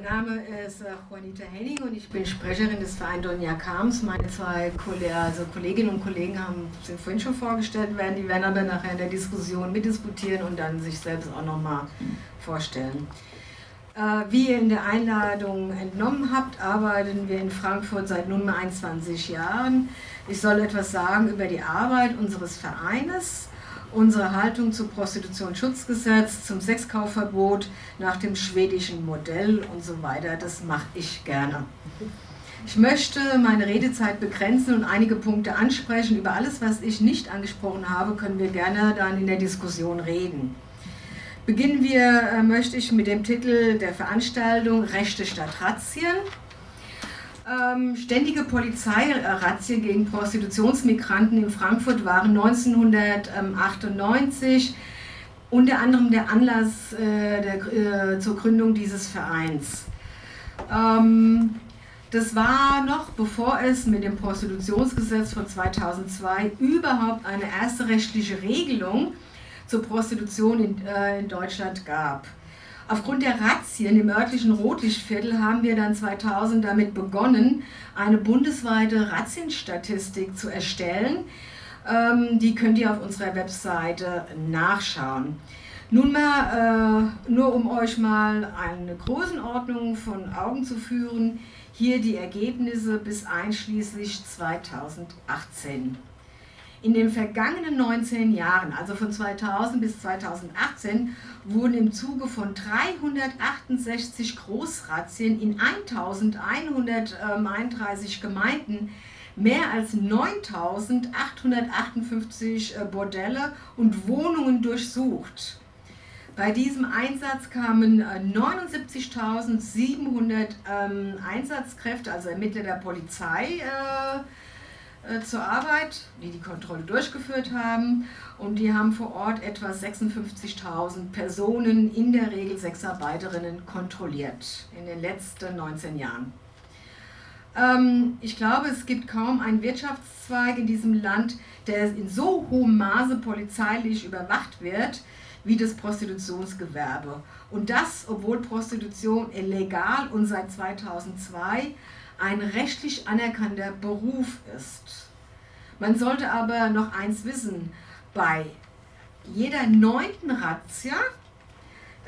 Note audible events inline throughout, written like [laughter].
Mein Name ist äh, Juanita Henning und ich bin Sprecherin des Vereins Donja Kams. Meine zwei also Kolleginnen und Kollegen haben, sind vorhin schon vorgestellt werden. Die werden aber nachher in der Diskussion mitdiskutieren und dann sich selbst auch nochmal vorstellen. Äh, wie ihr in der Einladung entnommen habt, arbeiten wir in Frankfurt seit nunmehr 21 Jahren. Ich soll etwas sagen über die Arbeit unseres Vereines unsere Haltung zum Prostitutionsschutzgesetz, zum Sexkaufverbot nach dem schwedischen Modell und so weiter. Das mache ich gerne. Ich möchte meine Redezeit begrenzen und einige Punkte ansprechen. Über alles, was ich nicht angesprochen habe, können wir gerne dann in der Diskussion reden. Beginnen wir, äh, möchte ich mit dem Titel der Veranstaltung Rechte statt Razzien. Ähm, ständige Polizeirazzien gegen Prostitutionsmigranten in Frankfurt waren 1998 unter anderem der Anlass äh, der, äh, zur Gründung dieses Vereins. Ähm, das war noch bevor es mit dem Prostitutionsgesetz von 2002 überhaupt eine erste rechtliche Regelung zur Prostitution in, äh, in Deutschland gab. Aufgrund der Razzien im örtlichen Rotlichtviertel haben wir dann 2000 damit begonnen, eine bundesweite Razzienstatistik zu erstellen. Ähm, die könnt ihr auf unserer Webseite nachschauen. Nun mal, äh, nur um euch mal eine Größenordnung von Augen zu führen, hier die Ergebnisse bis einschließlich 2018. In den vergangenen 19 Jahren, also von 2000 bis 2018, wurden im Zuge von 368 Großrazzien in 1131 Gemeinden mehr als 9858 äh, Bordelle und Wohnungen durchsucht. Bei diesem Einsatz kamen 79.700 äh, ähm, Einsatzkräfte, also Ermittler der Polizei, äh, zur Arbeit, die die Kontrolle durchgeführt haben. Und die haben vor Ort etwa 56.000 Personen, in der Regel Sexarbeiterinnen, kontrolliert in den letzten 19 Jahren. Ähm, ich glaube, es gibt kaum einen Wirtschaftszweig in diesem Land, der in so hohem Maße polizeilich überwacht wird wie das Prostitutionsgewerbe. Und das, obwohl Prostitution illegal und seit 2002 ein rechtlich anerkannter Beruf ist. Man sollte aber noch eins wissen, bei jeder neunten Razzia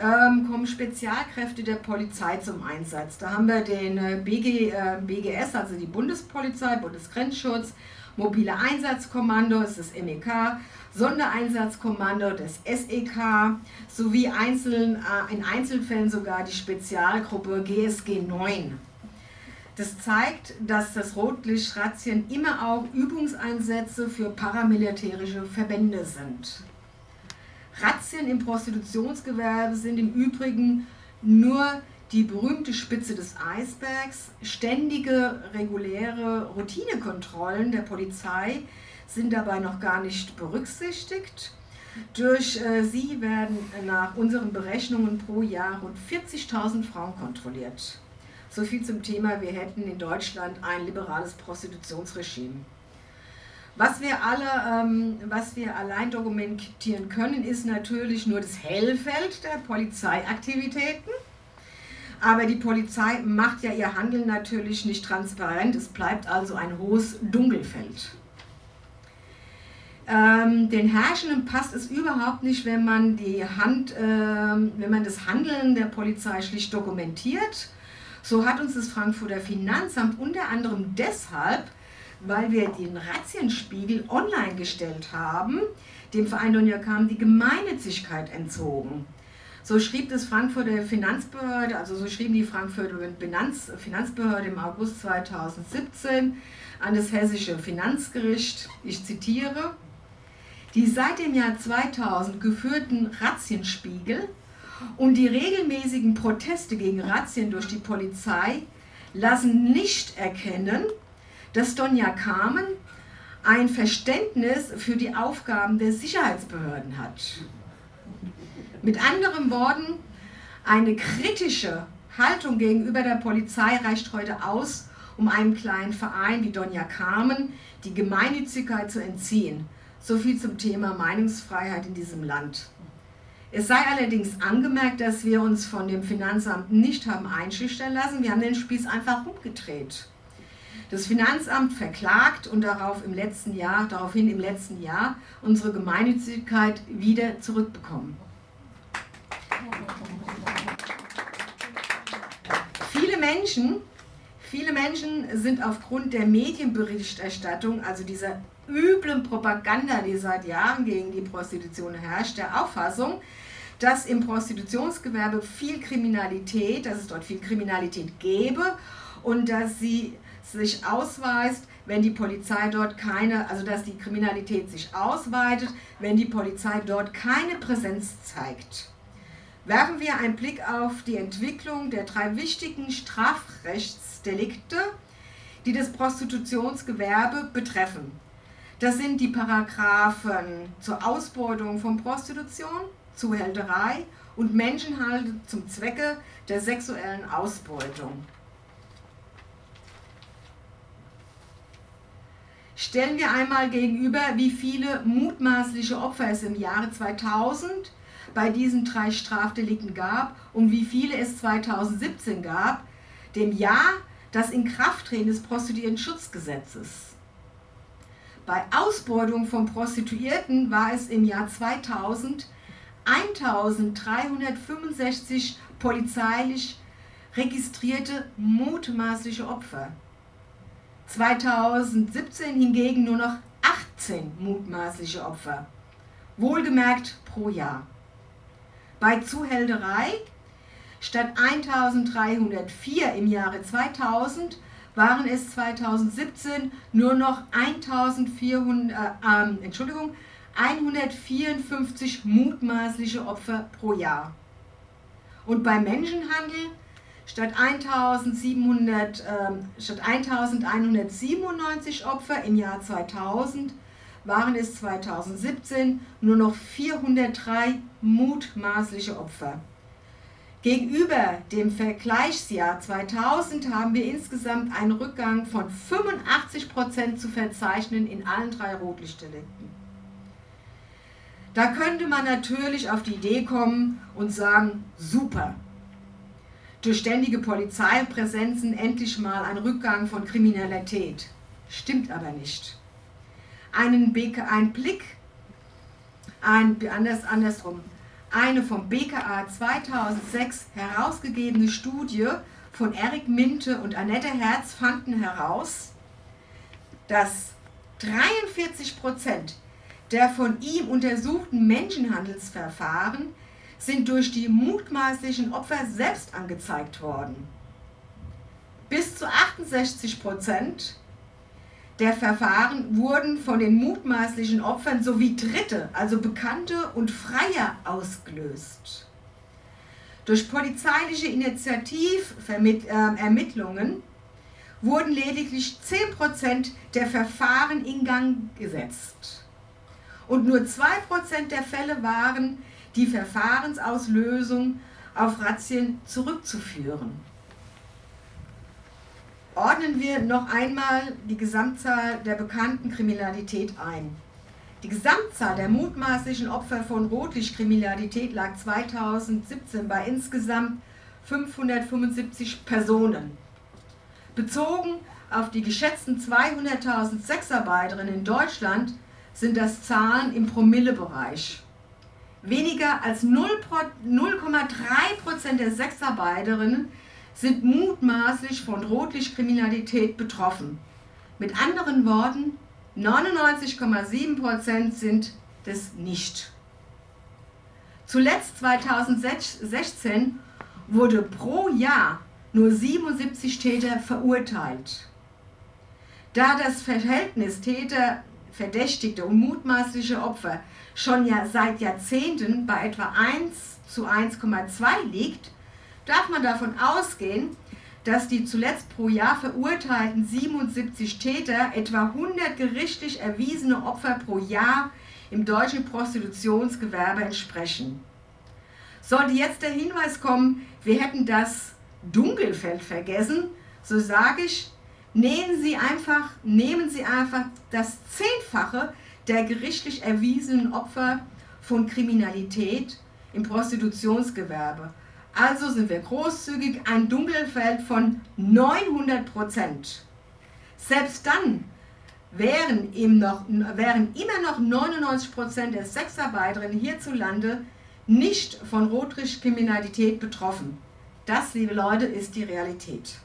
ähm, kommen Spezialkräfte der Polizei zum Einsatz. Da haben wir den äh, BG, äh, BGS, also die Bundespolizei, Bundesgrenzschutz, mobile Einsatzkommando, das ist das MEK, Sondereinsatzkommando, das SEK, sowie einzeln, äh, in Einzelfällen sogar die Spezialgruppe GSG 9. Das zeigt, dass das Rotlichtrazzien immer auch Übungseinsätze für paramilitärische Verbände sind. Razzien im Prostitutionsgewerbe sind im Übrigen nur die berühmte Spitze des Eisbergs. Ständige, reguläre Routinekontrollen der Polizei sind dabei noch gar nicht berücksichtigt. Durch äh, sie werden nach unseren Berechnungen pro Jahr rund 40.000 Frauen kontrolliert. So viel zum Thema, wir hätten in Deutschland ein liberales Prostitutionsregime. Was wir alle, ähm, was wir allein dokumentieren können, ist natürlich nur das Hellfeld der Polizeiaktivitäten. Aber die Polizei macht ja ihr Handeln natürlich nicht transparent. Es bleibt also ein hohes Dunkelfeld. Ähm, den Herrschenden passt es überhaupt nicht, wenn man, die Hand, äh, wenn man das Handeln der Polizei schlicht dokumentiert so hat uns das Frankfurter Finanzamt unter anderem deshalb, weil wir den Razzienspiegel online gestellt haben, dem Verein Donja Kam die Gemeinnützigkeit entzogen. So schrieb das Frankfurter Finanzbehörde, also so schrieben die Frankfurter Finanzbehörde im August 2017 an das hessische Finanzgericht, ich zitiere, die seit dem Jahr 2000 geführten Razzienspiegel und die regelmäßigen Proteste gegen Razzien durch die Polizei lassen nicht erkennen, dass Donja Carmen ein Verständnis für die Aufgaben der Sicherheitsbehörden hat. Mit anderen Worten, eine kritische Haltung gegenüber der Polizei reicht heute aus, um einem kleinen Verein wie Donja Carmen die Gemeinnützigkeit zu entziehen. So viel zum Thema Meinungsfreiheit in diesem Land. Es sei allerdings angemerkt, dass wir uns von dem Finanzamt nicht haben einschüchtern lassen. Wir haben den Spieß einfach umgedreht. Das Finanzamt verklagt und darauf im letzten Jahr, daraufhin im letzten Jahr unsere Gemeinnützigkeit wieder zurückbekommen. Viele Menschen, viele Menschen sind aufgrund der Medienberichterstattung, also dieser üblen Propaganda, die seit Jahren gegen die Prostitution herrscht, der Auffassung, dass im Prostitutionsgewerbe viel Kriminalität, dass es dort viel Kriminalität gäbe und dass sie sich ausweist, wenn die Polizei dort keine, also dass die Kriminalität sich ausweitet, wenn die Polizei dort keine Präsenz zeigt. Werfen wir einen Blick auf die Entwicklung der drei wichtigen Strafrechtsdelikte, die das Prostitutionsgewerbe betreffen. Das sind die Paragraphen zur Ausbeutung von Prostitution, Zuhälterei und Menschenhandel zum Zwecke der sexuellen Ausbeutung. Stellen wir einmal gegenüber, wie viele mutmaßliche Opfer es im Jahre 2000 bei diesen drei Strafdelikten gab und wie viele es 2017 gab, dem Jahr das Inkrafttreten des Prostituiertenschutzgesetzes. Bei Ausbeutung von Prostituierten war es im Jahr 2000 1365 polizeilich registrierte mutmaßliche Opfer. 2017 hingegen nur noch 18 mutmaßliche Opfer. Wohlgemerkt pro Jahr. Bei Zuhälterei statt 1304 im Jahre 2000 waren es 2017 nur noch 1400, äh, äh, Entschuldigung, 154 mutmaßliche Opfer pro Jahr. Und beim Menschenhandel statt, 1700, äh, statt 1197 Opfer im Jahr 2000 waren es 2017 nur noch 403 mutmaßliche Opfer. Gegenüber dem Vergleichsjahr 2000 haben wir insgesamt einen Rückgang von 85 Prozent zu verzeichnen in allen drei Rotlichtdelikten. Da könnte man natürlich auf die Idee kommen und sagen, super, durch ständige Polizeipräsenzen endlich mal ein Rückgang von Kriminalität. Stimmt aber nicht. Einen BK, ein Blick, ein, anders, andersrum, eine vom BKA 2006 herausgegebene Studie von Erik Minte und Annette Herz fanden heraus, dass 43 Prozent der von ihm untersuchten Menschenhandelsverfahren sind durch die mutmaßlichen Opfer selbst angezeigt worden. Bis zu 68 Prozent der Verfahren wurden von den mutmaßlichen Opfern sowie Dritte, also Bekannte und Freier, ausgelöst. Durch polizeiliche Initiativermittlungen äh, wurden lediglich 10% der Verfahren in Gang gesetzt. Und nur 2% der Fälle waren die Verfahrensauslösung auf Razzien zurückzuführen ordnen wir noch einmal die Gesamtzahl der bekannten Kriminalität ein. Die Gesamtzahl der mutmaßlichen Opfer von Rotlichtkriminalität lag 2017 bei insgesamt 575 Personen. Bezogen auf die geschätzten 200.000 Sexarbeiterinnen in Deutschland sind das Zahlen im Promillebereich. Weniger als 0,3% der Sexarbeiterinnen sind mutmaßlich von Rotlichtkriminalität betroffen. Mit anderen Worten, 99,7% sind das nicht. Zuletzt 2016 wurde pro Jahr nur 77 Täter verurteilt. Da das Verhältnis Täter, Verdächtigte und mutmaßliche Opfer schon ja seit Jahrzehnten bei etwa 1 zu 1,2 liegt, darf man davon ausgehen, dass die zuletzt pro Jahr verurteilten 77 Täter etwa 100 gerichtlich erwiesene Opfer pro Jahr im deutschen Prostitutionsgewerbe entsprechen. Sollte jetzt der Hinweis kommen, wir hätten das Dunkelfeld vergessen, so sage ich, nehmen Sie einfach, nehmen Sie einfach das Zehnfache der gerichtlich erwiesenen Opfer von Kriminalität im Prostitutionsgewerbe. Also sind wir großzügig ein Dunkelfeld von 900 Prozent. Selbst dann wären, ihm noch, wären immer noch 99 Prozent der Sexarbeiterinnen hierzulande nicht von Rotrichkriminalität betroffen. Das, liebe Leute, ist die Realität.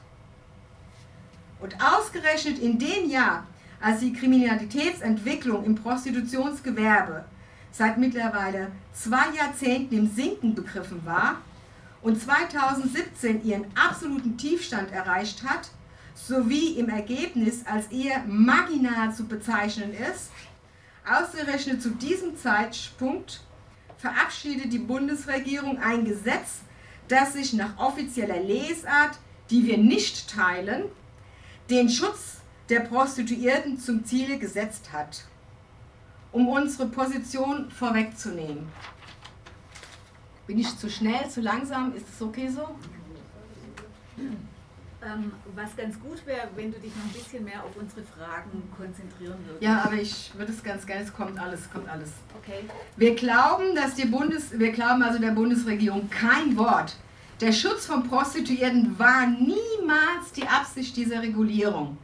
Und ausgerechnet in dem Jahr, als die Kriminalitätsentwicklung im Prostitutionsgewerbe seit mittlerweile zwei Jahrzehnten im Sinken begriffen war und 2017 ihren absoluten Tiefstand erreicht hat, sowie im Ergebnis als eher marginal zu bezeichnen ist, ausgerechnet zu diesem Zeitpunkt verabschiedet die Bundesregierung ein Gesetz, das sich nach offizieller Lesart, die wir nicht teilen, den Schutz der Prostituierten zum Ziele gesetzt hat. Um unsere Position vorwegzunehmen. Bin ich zu schnell, zu langsam? Ist es okay so? Ähm, was ganz gut wäre, wenn du dich noch ein bisschen mehr auf unsere Fragen konzentrieren würdest. Ja, aber ich würde es ganz gerne, es kommt alles, kommt alles. Okay. Wir glauben, dass die Bundes, wir glauben also der Bundesregierung kein Wort. Der Schutz von Prostituierten war niemals die Absicht dieser Regulierung.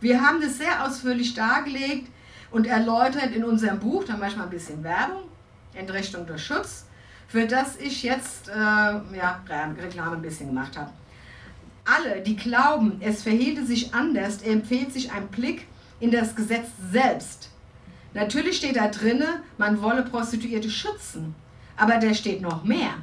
Wir haben das sehr ausführlich dargelegt und erläutert in unserem Buch, da manchmal ein bisschen Werbung, Entrichtung durch Schutz, für das ich jetzt äh, ja, Reklame ein bisschen gemacht habe alle, die glauben, es verhielte sich anders, empfiehlt sich ein Blick in das Gesetz selbst. Natürlich steht da drinne, man wolle Prostituierte schützen, aber da steht noch mehr.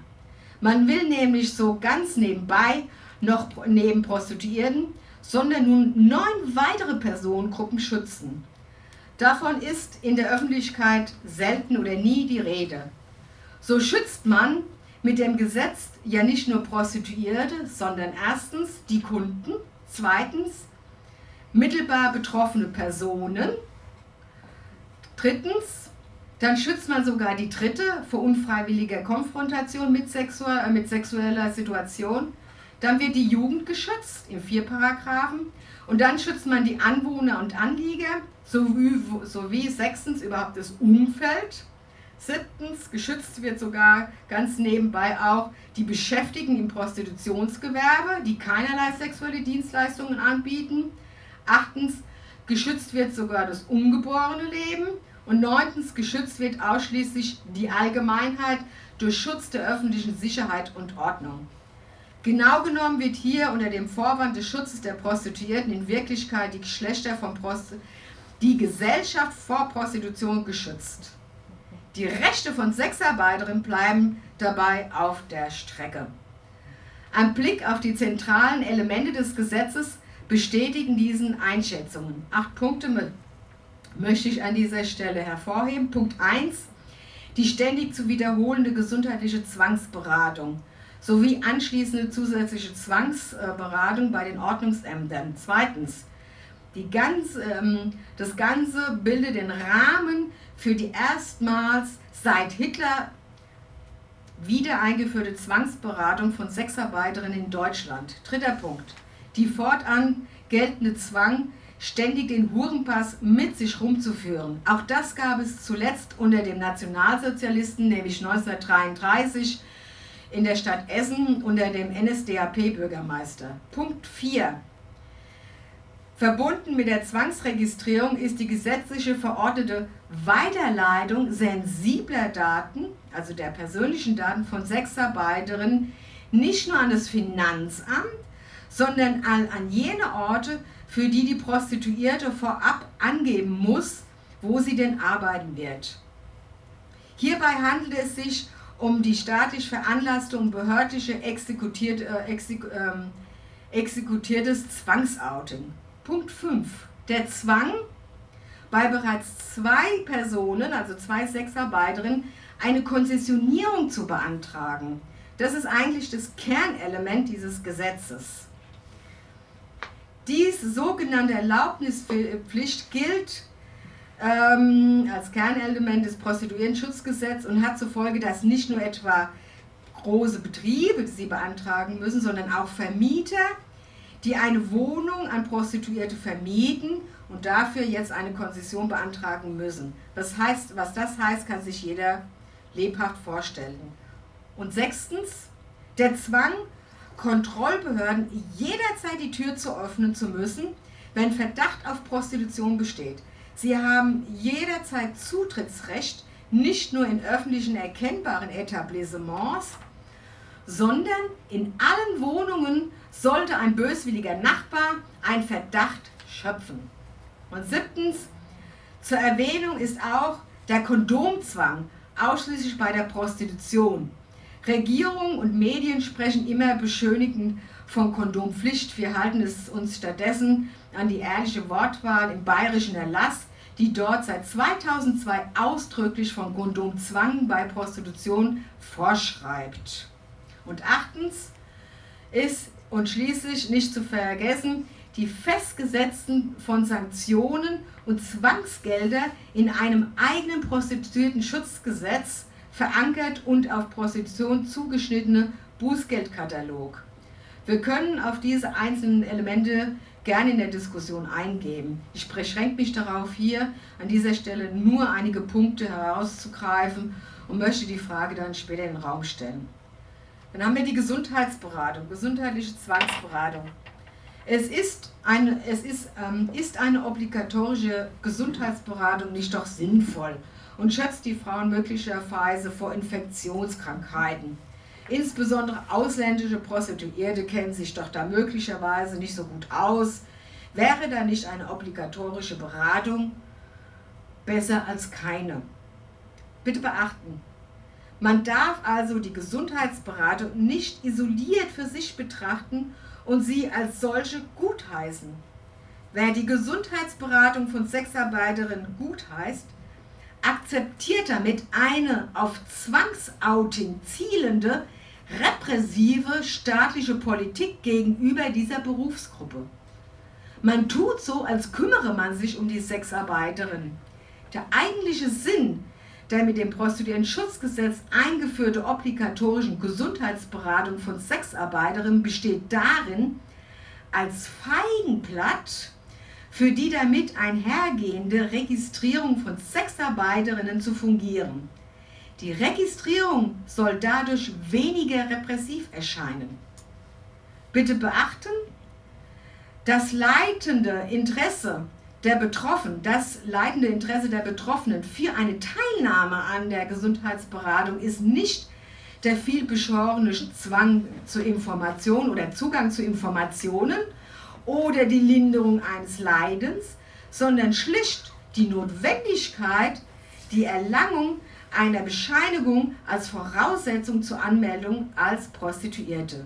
Man will nämlich so ganz nebenbei noch neben Prostituierten, sondern nun neun weitere Personengruppen schützen. Davon ist in der Öffentlichkeit selten oder nie die Rede. So schützt man mit dem Gesetz ja nicht nur Prostituierte, sondern erstens die Kunden, zweitens mittelbar betroffene Personen, drittens dann schützt man sogar die Dritte vor unfreiwilliger Konfrontation mit, sexuell, äh, mit sexueller Situation. Dann wird die Jugend geschützt in vier Paragraphen. Und dann schützt man die Anwohner und Anlieger sowie, sowie sechstens überhaupt das Umfeld Siebtens, geschützt wird sogar ganz nebenbei auch die Beschäftigten im Prostitutionsgewerbe, die keinerlei sexuelle Dienstleistungen anbieten. Achtens, geschützt wird sogar das ungeborene Leben. Und neuntens, geschützt wird ausschließlich die Allgemeinheit durch Schutz der öffentlichen Sicherheit und Ordnung. Genau genommen wird hier unter dem Vorwand des Schutzes der Prostituierten in Wirklichkeit die Geschlechter von Prost die Gesellschaft vor Prostitution geschützt. Die Rechte von Sexarbeiterinnen bleiben dabei auf der Strecke. Ein Blick auf die zentralen Elemente des Gesetzes bestätigen diesen Einschätzungen. Acht Punkte möchte ich an dieser Stelle hervorheben. Punkt 1. Die ständig zu wiederholende gesundheitliche Zwangsberatung sowie anschließende zusätzliche Zwangsberatung bei den Ordnungsämtern. Zweitens. Die ganz, ähm, das Ganze bildet den Rahmen für die erstmals seit Hitler wieder eingeführte Zwangsberatung von Sexarbeiterinnen in Deutschland. Dritter Punkt. Die fortan geltende Zwang, ständig den Hurenpass mit sich rumzuführen. Auch das gab es zuletzt unter dem Nationalsozialisten, nämlich 1933 in der Stadt Essen unter dem NSDAP-Bürgermeister. Punkt 4. Verbunden mit der Zwangsregistrierung ist die gesetzliche verordnete Weiterleitung sensibler Daten, also der persönlichen Daten von Sexarbeiterinnen, nicht nur an das Finanzamt, sondern an, an jene Orte, für die die Prostituierte vorab angeben muss, wo sie denn arbeiten wird. Hierbei handelt es sich um die staatlich veranlasste und behördliche exekutiert, äh, exek, ähm, exekutiertes Zwangsouting. Punkt 5. Der Zwang, bei bereits zwei Personen, also zwei Sexarbeiterinnen, eine Konzessionierung zu beantragen. Das ist eigentlich das Kernelement dieses Gesetzes. Dies sogenannte Erlaubnispflicht gilt ähm, als Kernelement des Prostituiertenschutzgesetzes und hat zur Folge, dass nicht nur etwa große Betriebe sie beantragen müssen, sondern auch Vermieter die eine Wohnung an Prostituierte vermieten und dafür jetzt eine Konzession beantragen müssen. Was, heißt, was das heißt, kann sich jeder lebhaft vorstellen. Und sechstens, der Zwang, Kontrollbehörden jederzeit die Tür zu öffnen zu müssen, wenn Verdacht auf Prostitution besteht. Sie haben jederzeit Zutrittsrecht, nicht nur in öffentlichen erkennbaren Etablissements, sondern in allen Wohnungen sollte ein böswilliger Nachbar einen Verdacht schöpfen. Und siebtens, zur Erwähnung ist auch der Kondomzwang, ausschließlich bei der Prostitution. Regierung und Medien sprechen immer beschönigend von Kondompflicht. Wir halten es uns stattdessen an die ehrliche Wortwahl im bayerischen Erlass, die dort seit 2002 ausdrücklich von Kondomzwang bei Prostitution vorschreibt. Und achtens ist und schließlich nicht zu vergessen, die festgesetzten von Sanktionen und Zwangsgelder in einem eigenen Prostituierten-Schutzgesetz verankert und auf Prostitution zugeschnittene Bußgeldkatalog. Wir können auf diese einzelnen Elemente gerne in der Diskussion eingehen. Ich beschränke mich darauf, hier an dieser Stelle nur einige Punkte herauszugreifen und möchte die Frage dann später in den Raum stellen. Dann haben wir die Gesundheitsberatung, gesundheitliche Zwangsberatung. Es ist eine, es ist, ähm, ist eine obligatorische Gesundheitsberatung nicht doch sinnvoll und schützt die Frauen möglicherweise vor Infektionskrankheiten. Insbesondere ausländische Prostituierte kennen sich doch da möglicherweise nicht so gut aus. Wäre da nicht eine obligatorische Beratung besser als keine? Bitte beachten, man darf also die Gesundheitsberatung nicht isoliert für sich betrachten und sie als solche gutheißen. Wer die Gesundheitsberatung von Sexarbeiterinnen gutheißt, akzeptiert damit eine auf Zwangsouting zielende, repressive staatliche Politik gegenüber dieser Berufsgruppe. Man tut so, als kümmere man sich um die Sexarbeiterin. Der eigentliche Sinn der mit dem Prostituierten-Schutzgesetz eingeführte obligatorischen Gesundheitsberatung von Sexarbeiterinnen besteht darin, als Feigenblatt für die damit einhergehende Registrierung von Sexarbeiterinnen zu fungieren. Die Registrierung soll dadurch weniger repressiv erscheinen. Bitte beachten, das leitende Interesse der Betroffenen, das leitende Interesse der Betroffenen für eine Teilnahme an der Gesundheitsberatung ist nicht der viel beschworene Zwang zur Information oder Zugang zu Informationen oder die Linderung eines Leidens, sondern schlicht die Notwendigkeit, die Erlangung einer Bescheinigung als Voraussetzung zur Anmeldung als Prostituierte.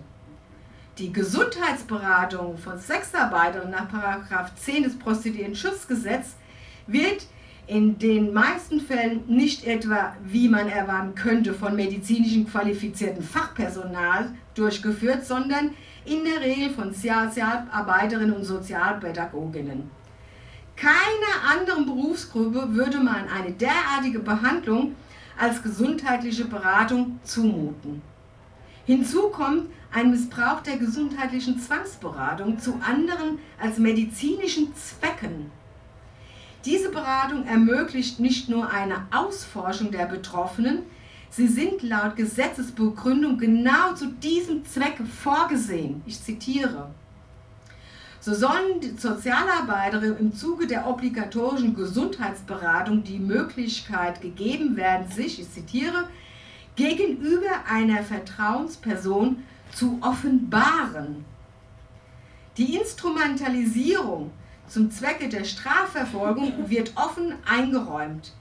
Die Gesundheitsberatung von Sexarbeitern nach 10 des Prostituierten-Schutzgesetzes wird in den meisten Fällen nicht etwa, wie man erwarten könnte, von medizinischen qualifizierten Fachpersonal durchgeführt, sondern in der Regel von Sozialarbeiterinnen und Sozialpädagoginnen. Keiner anderen Berufsgruppe würde man eine derartige Behandlung als gesundheitliche Beratung zumuten. Hinzu kommt ein Missbrauch der gesundheitlichen Zwangsberatung zu anderen als medizinischen Zwecken. Diese Beratung ermöglicht nicht nur eine Ausforschung der Betroffenen, sie sind laut Gesetzesbegründung genau zu diesem Zweck vorgesehen. Ich zitiere. So sollen Sozialarbeiterinnen im Zuge der obligatorischen Gesundheitsberatung die Möglichkeit gegeben werden, sich, ich zitiere, gegenüber einer Vertrauensperson zu offenbaren. Die Instrumentalisierung zum Zwecke der Strafverfolgung [laughs] wird offen eingeräumt.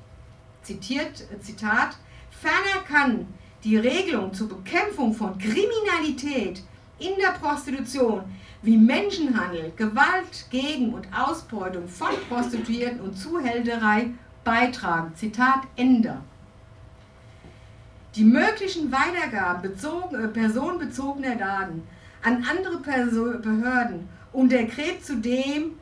Zitiert, Zitat, ferner kann die Regelung zur Bekämpfung von Kriminalität in der Prostitution wie Menschenhandel, Gewalt gegen und Ausbeutung von Prostituierten und Zuhälterei beitragen. Zitat Ende. Die möglichen Weitergaben bezogen, äh, personenbezogener Daten an andere Perso Behörden untergräbt zudem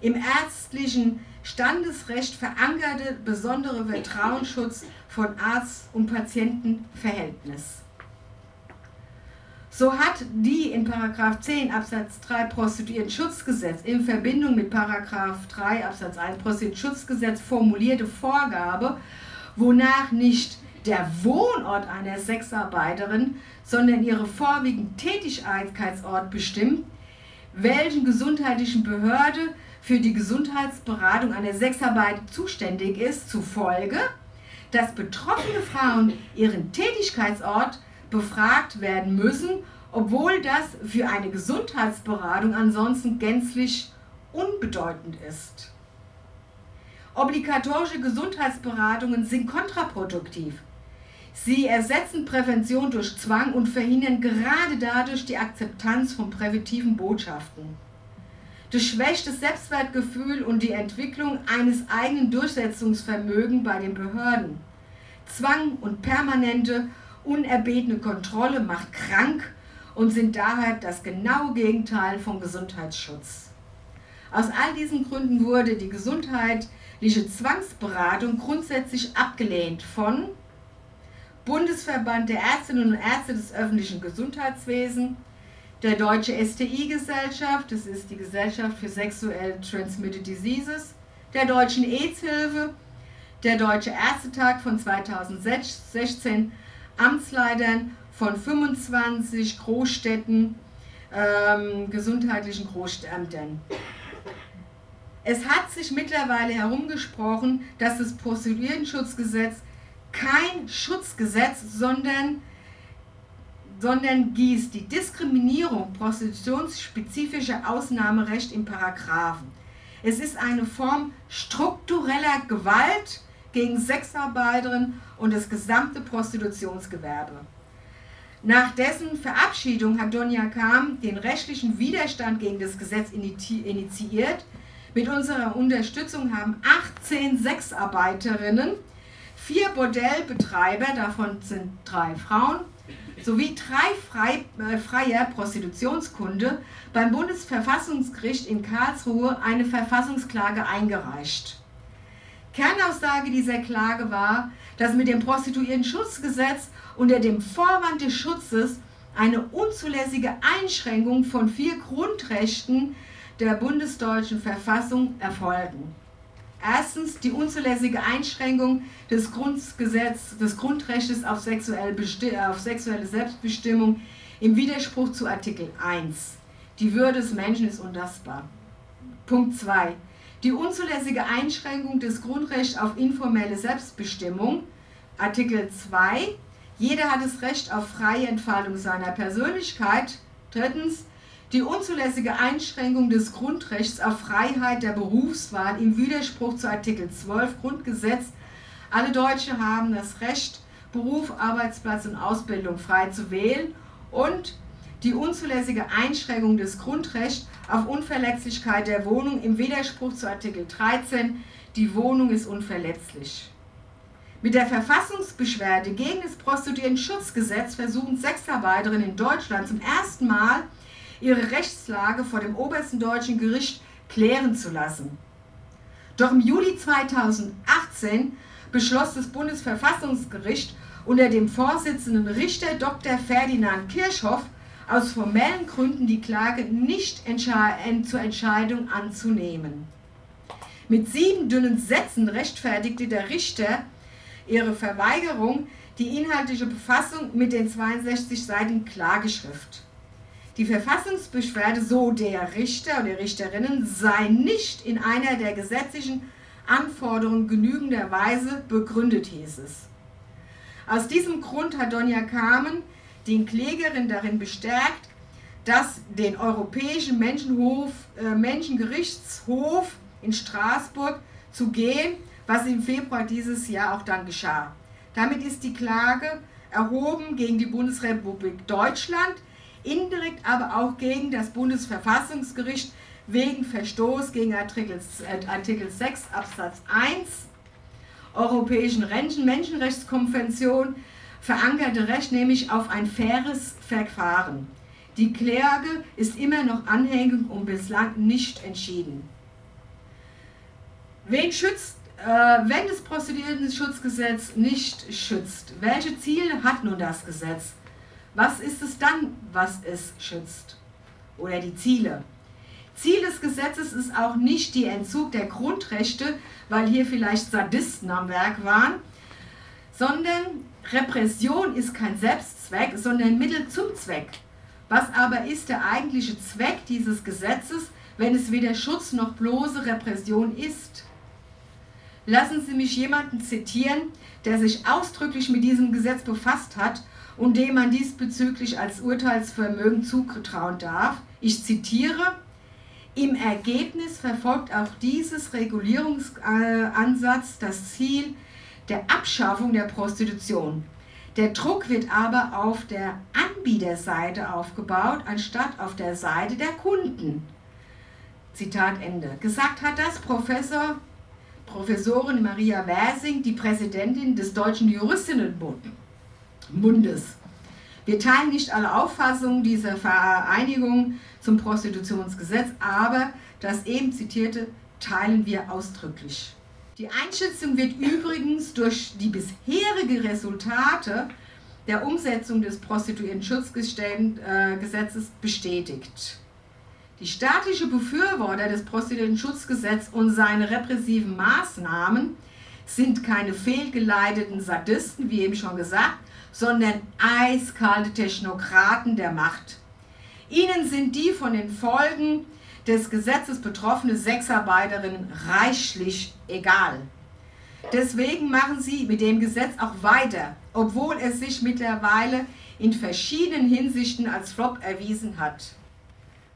im ärztlichen Standesrecht verankerte besondere Vertrauensschutz von Arzt- und Patientenverhältnis. So hat die in 10 Absatz 3 Prostituierten-Schutzgesetz in Verbindung mit 3 Absatz 1 Prostituierten-Schutzgesetz formulierte Vorgabe, wonach nicht der Wohnort einer Sexarbeiterin, sondern ihre vorwiegend Tätigkeitsort bestimmt, welchen gesundheitlichen Behörde für die Gesundheitsberatung einer Sexarbeit zuständig ist, zufolge, dass betroffene Frauen ihren Tätigkeitsort befragt werden müssen, obwohl das für eine Gesundheitsberatung ansonsten gänzlich unbedeutend ist. Obligatorische Gesundheitsberatungen sind kontraproduktiv. Sie ersetzen Prävention durch Zwang und verhindern gerade dadurch die Akzeptanz von präventiven Botschaften. Das schwächt das Selbstwertgefühl und die Entwicklung eines eigenen Durchsetzungsvermögens bei den Behörden. Zwang und permanente, unerbetene Kontrolle macht krank und sind daher das genaue Gegenteil von Gesundheitsschutz. Aus all diesen Gründen wurde die gesundheitliche Zwangsberatung grundsätzlich abgelehnt von Bundesverband der Ärztinnen und Ärzte des öffentlichen Gesundheitswesens, der Deutsche STI-Gesellschaft, das ist die Gesellschaft für Sexuell Transmitted Diseases, der Deutschen AIDS-Hilfe, der Deutsche Ärztetag von 2016, Amtsleitern von 25 Großstädten, ähm, gesundheitlichen Großämtern. Es hat sich mittlerweile herumgesprochen, dass das Prostituiertenschutzgesetz kein Schutzgesetz, sondern, sondern gießt die Diskriminierung prostitutionsspezifischer Ausnahmerecht im Paragraphen. Es ist eine Form struktureller Gewalt gegen Sexarbeiterinnen und das gesamte Prostitutionsgewerbe. Nach dessen Verabschiedung hat Donja Kam den rechtlichen Widerstand gegen das Gesetz initiiert. Mit unserer Unterstützung haben 18 Sexarbeiterinnen vier Bordellbetreiber, davon sind drei Frauen, sowie drei frei, äh, freier Prostitutionskunde beim Bundesverfassungsgericht in Karlsruhe eine Verfassungsklage eingereicht. Kernaussage dieser Klage war, dass mit dem Prostituiertenschutzgesetz unter dem Vorwand des Schutzes eine unzulässige Einschränkung von vier Grundrechten der bundesdeutschen Verfassung erfolgen. Erstens die unzulässige Einschränkung des, Grundgesetz, des Grundrechts auf sexuelle, auf sexuelle Selbstbestimmung im Widerspruch zu Artikel 1. Die Würde des Menschen ist untastbar. Punkt 2. Die unzulässige Einschränkung des Grundrechts auf informelle Selbstbestimmung. Artikel 2. Jeder hat das Recht auf freie Entfaltung seiner Persönlichkeit. Drittens die unzulässige Einschränkung des Grundrechts auf Freiheit der Berufswahl im Widerspruch zu Artikel 12 Grundgesetz. Alle Deutsche haben das Recht, Beruf, Arbeitsplatz und Ausbildung frei zu wählen und die unzulässige Einschränkung des Grundrechts auf Unverletzlichkeit der Wohnung im Widerspruch zu Artikel 13. Die Wohnung ist unverletzlich. Mit der Verfassungsbeschwerde gegen das Prostituiertenschutzgesetz versuchen Sexarbeiterinnen in Deutschland zum ersten Mal ihre Rechtslage vor dem obersten deutschen Gericht klären zu lassen. Doch im Juli 2018 beschloss das Bundesverfassungsgericht unter dem Vorsitzenden Richter Dr. Ferdinand Kirchhoff aus formellen Gründen die Klage nicht zur Entscheidung anzunehmen. Mit sieben dünnen Sätzen rechtfertigte der Richter ihre Verweigerung die inhaltliche Befassung mit den 62 Seiten Klageschrift. Die Verfassungsbeschwerde, so der Richter oder Richterinnen, sei nicht in einer der gesetzlichen Anforderungen genügenderweise begründet, hieß es. Aus diesem Grund hat Donja Kamen den Klägerin darin bestärkt, dass den Europäischen Menschenhof, äh, Menschengerichtshof in Straßburg zu gehen, was im Februar dieses Jahr auch dann geschah. Damit ist die Klage erhoben gegen die Bundesrepublik Deutschland, indirekt aber auch gegen das Bundesverfassungsgericht wegen Verstoß gegen Artikel, äh, Artikel 6 Absatz 1 Europäischen Menschenrechtskonvention verankerte Recht nämlich auf ein faires Verfahren. Die Klage ist immer noch anhängig und bislang nicht entschieden. Wen schützt, äh, wenn das Prostituiertenschutzgesetz nicht schützt? Welche Ziele hat nun das Gesetz? Was ist es dann, was es schützt? Oder die Ziele? Ziel des Gesetzes ist auch nicht die Entzug der Grundrechte, weil hier vielleicht Sadisten am Werk waren, sondern Repression ist kein Selbstzweck, sondern Mittel zum Zweck. Was aber ist der eigentliche Zweck dieses Gesetzes, wenn es weder Schutz noch bloße Repression ist? Lassen Sie mich jemanden zitieren, der sich ausdrücklich mit diesem Gesetz befasst hat und dem man diesbezüglich als Urteilsvermögen zutrauen darf. Ich zitiere, im Ergebnis verfolgt auch dieses Regulierungsansatz das Ziel der Abschaffung der Prostitution. Der Druck wird aber auf der Anbieterseite aufgebaut, anstatt auf der Seite der Kunden. Zitat Ende. Gesagt hat das Professor, Professorin Maria Wersing, die Präsidentin des Deutschen Juristinnenbundes. Wir teilen nicht alle Auffassungen dieser Vereinigung zum Prostitutionsgesetz, aber das eben zitierte teilen wir ausdrücklich. Die Einschätzung wird übrigens durch die bisherige Resultate der Umsetzung des Prostituiertenschutzgesetzes äh, bestätigt. Die staatliche Befürworter des Prostituiertenschutzgesetzes und seine repressiven Maßnahmen sind keine fehlgeleiteten Sadisten, wie eben schon gesagt, sondern eiskalte Technokraten der Macht. Ihnen sind die von den Folgen des Gesetzes betroffene Sexarbeiterinnen reichlich egal. Deswegen machen sie mit dem Gesetz auch weiter, obwohl es sich mittlerweile in verschiedenen Hinsichten als Flop erwiesen hat.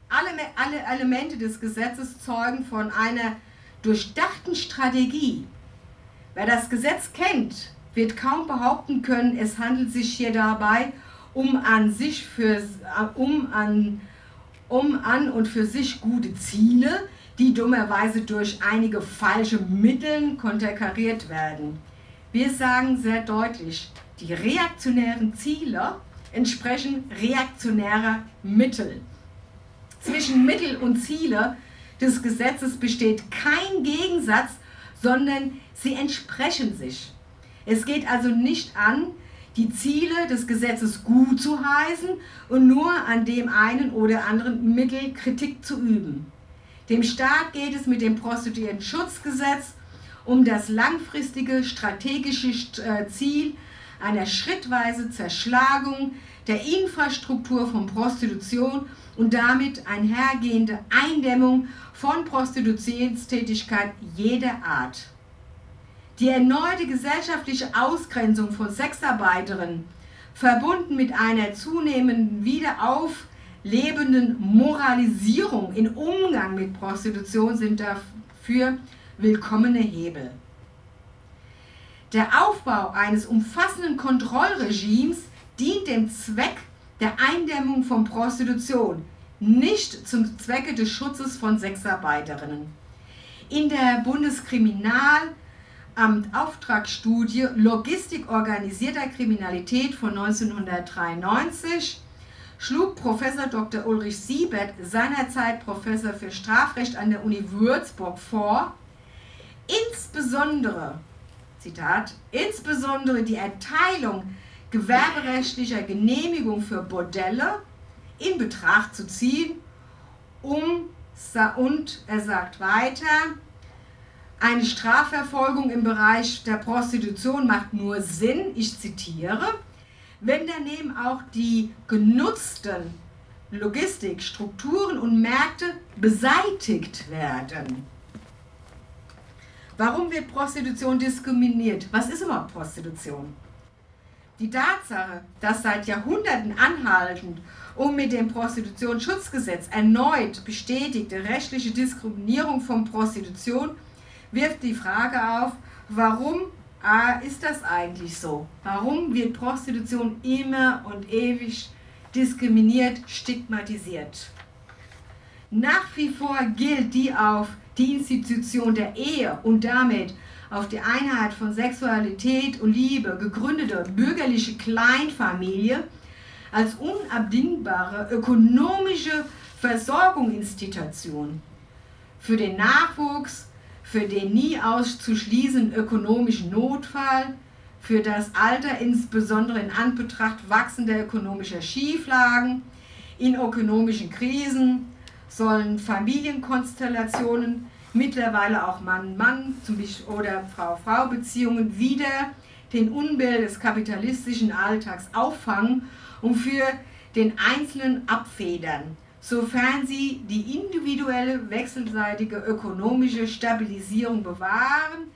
Alle, alle Elemente des Gesetzes zeugen von einer durchdachten Strategie. Wer das Gesetz kennt, wird kaum behaupten können, es handelt sich hier dabei um an sich für, um an, um an und für sich gute Ziele, die dummerweise durch einige falsche Mittel konterkariert werden. Wir sagen sehr deutlich, die reaktionären Ziele entsprechen reaktionärer Mittel. Zwischen Mittel und Ziele des Gesetzes besteht kein Gegensatz, sondern sie entsprechen sich. Es geht also nicht an, die Ziele des Gesetzes gut zu heißen und nur an dem einen oder anderen Mittel Kritik zu üben. Dem Staat geht es mit dem Prostituiertenschutzgesetz um das langfristige strategische äh, Ziel einer schrittweise Zerschlagung der Infrastruktur von Prostitution und damit einhergehende Eindämmung von Prostitutionstätigkeit jeder Art. Die erneute gesellschaftliche Ausgrenzung von Sexarbeiterinnen, verbunden mit einer zunehmenden wiederauflebenden Moralisierung im Umgang mit Prostitution, sind dafür willkommene Hebel. Der Aufbau eines umfassenden Kontrollregimes dient dem Zweck der Eindämmung von Prostitution, nicht zum Zwecke des Schutzes von Sexarbeiterinnen. In der Bundeskriminal- Auftragsstudie Logistik organisierter Kriminalität von 1993 schlug Professor Dr. Ulrich Siebert, seinerzeit Professor für Strafrecht an der Uni Würzburg, vor, insbesondere, Zitat, insbesondere die Erteilung gewerberechtlicher Genehmigung für Bordelle in Betracht zu ziehen, um, und er sagt weiter, eine Strafverfolgung im Bereich der Prostitution macht nur Sinn, ich zitiere, wenn daneben auch die genutzten Logistik, Strukturen und Märkte beseitigt werden. Warum wird Prostitution diskriminiert? Was ist überhaupt Prostitution? Die Tatsache, dass seit Jahrhunderten anhaltend und mit dem Prostitutionsschutzgesetz erneut bestätigte rechtliche Diskriminierung von Prostitution wirft die Frage auf, warum äh, ist das eigentlich so? Warum wird Prostitution immer und ewig diskriminiert, stigmatisiert? Nach wie vor gilt die auf die Institution der Ehe und damit auf die Einheit von Sexualität und Liebe gegründete bürgerliche Kleinfamilie als unabdingbare ökonomische Versorgungsinstitution für den Nachwuchs für den nie auszuschließenden ökonomischen Notfall, für das Alter insbesondere in Anbetracht wachsender ökonomischer Schieflagen, in ökonomischen Krisen sollen Familienkonstellationen, mittlerweile auch Mann-Mann oder Frau-Frau-Beziehungen wieder den Unbill des kapitalistischen Alltags auffangen und für den Einzelnen abfedern, sofern sie die individuelle wechselseitige ökonomische Stabilisierung bewahren,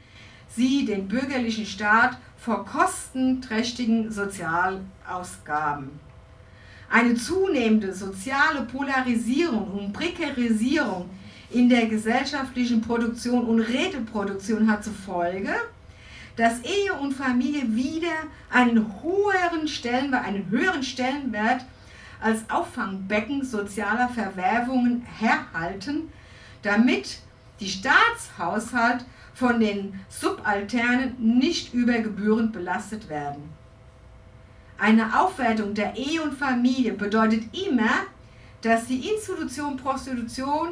sie den bürgerlichen Staat vor kostenträchtigen Sozialausgaben. Eine zunehmende soziale Polarisierung und Prekarisierung in der gesellschaftlichen Produktion und Reproduktion hat zur Folge, dass Ehe und Familie wieder einen höheren Stellenwert, einen höheren Stellenwert als Auffangbecken sozialer Verwerfungen herhalten, damit die Staatshaushalt von den Subalternen nicht übergebührend belastet werden. Eine Aufwertung der Ehe und Familie bedeutet immer, dass die Institution Prostitution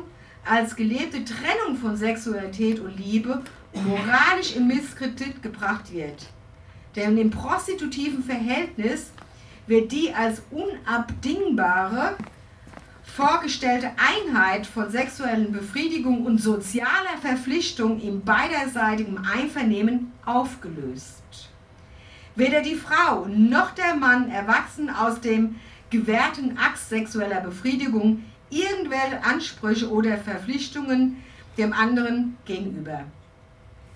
als gelebte Trennung von Sexualität und Liebe moralisch in Misskredit gebracht wird. Denn im prostitutiven Verhältnis wird die als unabdingbare vorgestellte Einheit von sexuellen Befriedigung und sozialer Verpflichtung im beiderseitigen Einvernehmen aufgelöst. Weder die Frau noch der Mann erwachsen aus dem gewährten Akt sexueller Befriedigung irgendwelche Ansprüche oder Verpflichtungen dem anderen gegenüber.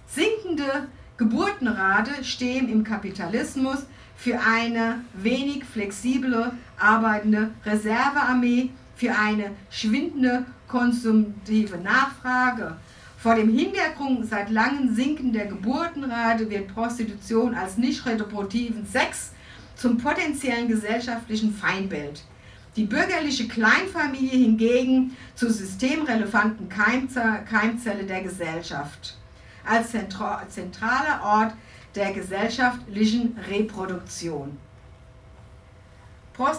Sinkende Geburtenrate stehen im Kapitalismus für eine wenig flexible arbeitende Reservearmee, für eine schwindende konsumtive Nachfrage. Vor dem Hintergrund seit langem sinkender Geburtenrate wird Prostitution als nicht reproduktiven Sex zum potenziellen gesellschaftlichen Feindbild. Die bürgerliche Kleinfamilie hingegen zur systemrelevanten Keimzelle der Gesellschaft als zentraler Ort der gesellschaftlichen Reproduktion.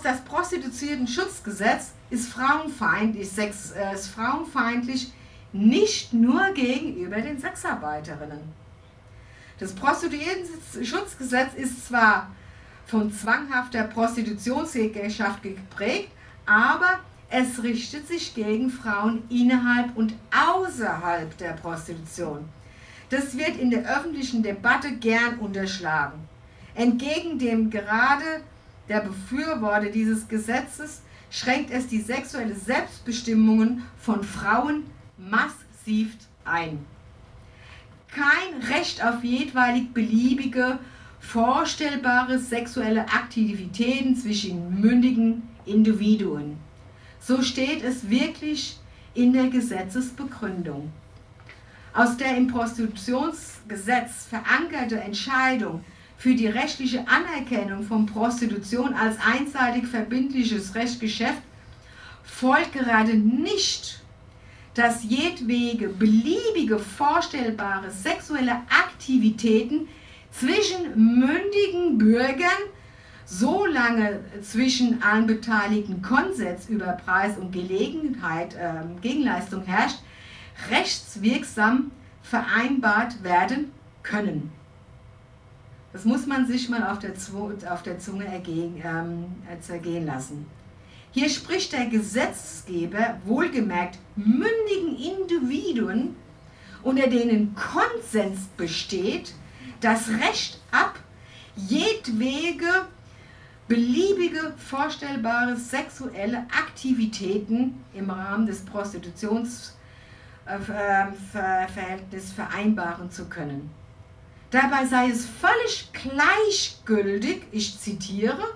Das Prostituierten-Schutzgesetz ist frauenfeindlich, sex, äh, ist frauenfeindlich nicht nur gegenüber den Sexarbeiterinnen. Das Prostituierten-Schutzgesetz ist zwar von zwanghafter Prostitutionsgesellschaft geprägt, aber es richtet sich gegen Frauen innerhalb und außerhalb der Prostitution. Das wird in der öffentlichen Debatte gern unterschlagen. Entgegen dem gerade der Befürworter dieses Gesetzes schränkt es die sexuelle Selbstbestimmungen von Frauen massiv ein. Kein Recht auf jedweilig beliebige, vorstellbare sexuelle Aktivitäten zwischen mündigen Individuen. So steht es wirklich in der Gesetzesbegründung. Aus der im Prostitutionsgesetz verankerte Entscheidung für die rechtliche Anerkennung von Prostitution als einseitig verbindliches Rechtsgeschäft folgt gerade nicht, dass jedwege beliebige vorstellbare sexuelle Aktivitäten zwischen mündigen Bürgern so lange zwischen allen Beteiligten Konsens über Preis und Gelegenheit, äh, Gegenleistung herrscht, rechtswirksam vereinbart werden können. Das muss man sich mal auf der, auf der Zunge ergehen, ähm, zergehen lassen. Hier spricht der Gesetzgeber wohlgemerkt mündigen Individuen, unter denen Konsens besteht, das Recht ab, jedwege beliebige vorstellbare sexuelle Aktivitäten im Rahmen des Prostitutionsverhältnisses vereinbaren zu können. Dabei sei es völlig gleichgültig, ich zitiere,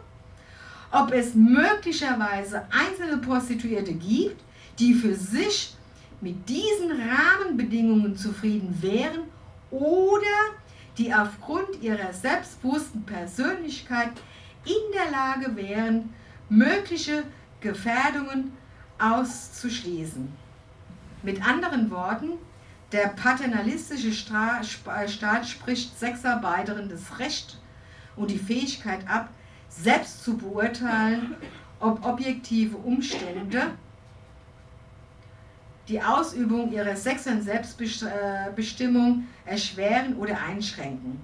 ob es möglicherweise einzelne Prostituierte gibt, die für sich mit diesen Rahmenbedingungen zufrieden wären oder die aufgrund ihrer selbstbewussten Persönlichkeit in der Lage wären, mögliche Gefährdungen auszuschließen. Mit anderen Worten, der paternalistische Staat spricht Sexarbeiterinnen das Recht und die Fähigkeit ab, selbst zu beurteilen, ob objektive Umstände die Ausübung ihrer sexuellen Selbstbestimmung erschweren oder einschränken.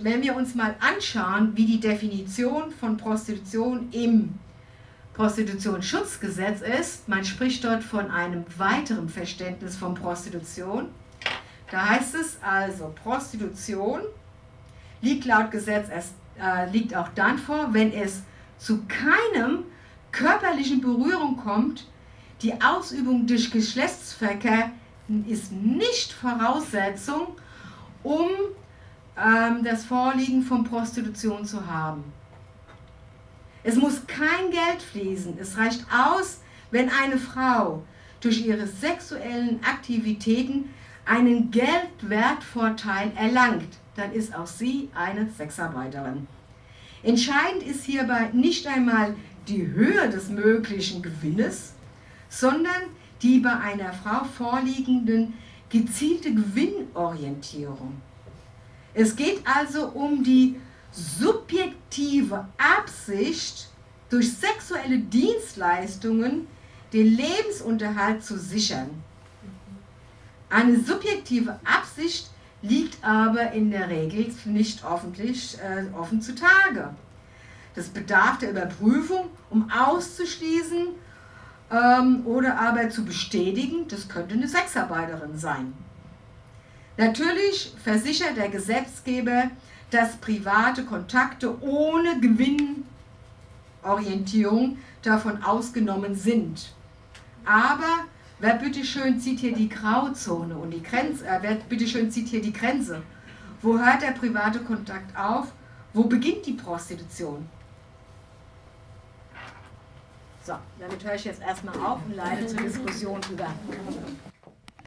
Wenn wir uns mal anschauen, wie die Definition von Prostitution im Prostitutionsschutzgesetz ist, man spricht dort von einem weiteren Verständnis von Prostitution. Da heißt es also, Prostitution liegt laut Gesetz erst, äh, liegt auch dann vor, wenn es zu keinem körperlichen Berührung kommt. Die Ausübung durch Geschlechtsverkehr ist nicht Voraussetzung, um ähm, das Vorliegen von Prostitution zu haben. Es muss kein Geld fließen. Es reicht aus, wenn eine Frau durch ihre sexuellen Aktivitäten einen Geldwertvorteil erlangt, dann ist auch sie eine Sexarbeiterin. Entscheidend ist hierbei nicht einmal die Höhe des möglichen Gewinnes, sondern die bei einer Frau vorliegenden gezielte Gewinnorientierung. Es geht also um die subjektive Absicht, durch sexuelle Dienstleistungen den Lebensunterhalt zu sichern. Eine subjektive Absicht liegt aber in der Regel nicht öffentlich, äh, offen zutage. Das bedarf der Überprüfung, um auszuschließen ähm, oder aber zu bestätigen, das könnte eine Sexarbeiterin sein. Natürlich versichert der Gesetzgeber, dass private Kontakte ohne Gewinnorientierung davon ausgenommen sind. Aber wer bitteschön zieht hier die Grauzone und die Grenze, äh, wer bitteschön zieht hier die Grenze? Wo hört der private Kontakt auf? Wo beginnt die Prostitution? So, damit höre ich jetzt erstmal auf und leite zur Diskussion über.